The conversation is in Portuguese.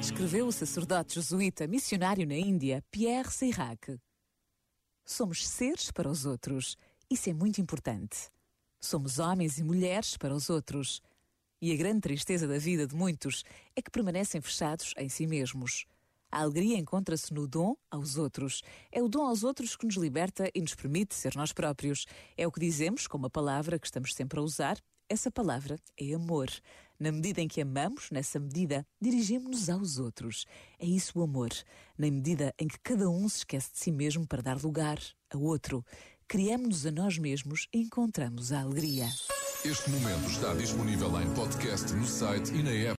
Escreveu o sacerdote jesuíta missionário na Índia, Pierre Seyrac. Somos seres para os outros. Isso é muito importante. Somos homens e mulheres para os outros. E a grande tristeza da vida de muitos é que permanecem fechados em si mesmos. A alegria encontra-se no dom aos outros. É o dom aos outros que nos liberta e nos permite ser nós próprios. É o que dizemos com uma palavra que estamos sempre a usar essa palavra é amor. Na medida em que amamos, nessa medida, dirigimos-nos aos outros. É isso o amor. Na medida em que cada um se esquece de si mesmo para dar lugar a outro, criamos-nos a nós mesmos e encontramos a alegria. Este momento está disponível em podcast no site e na app.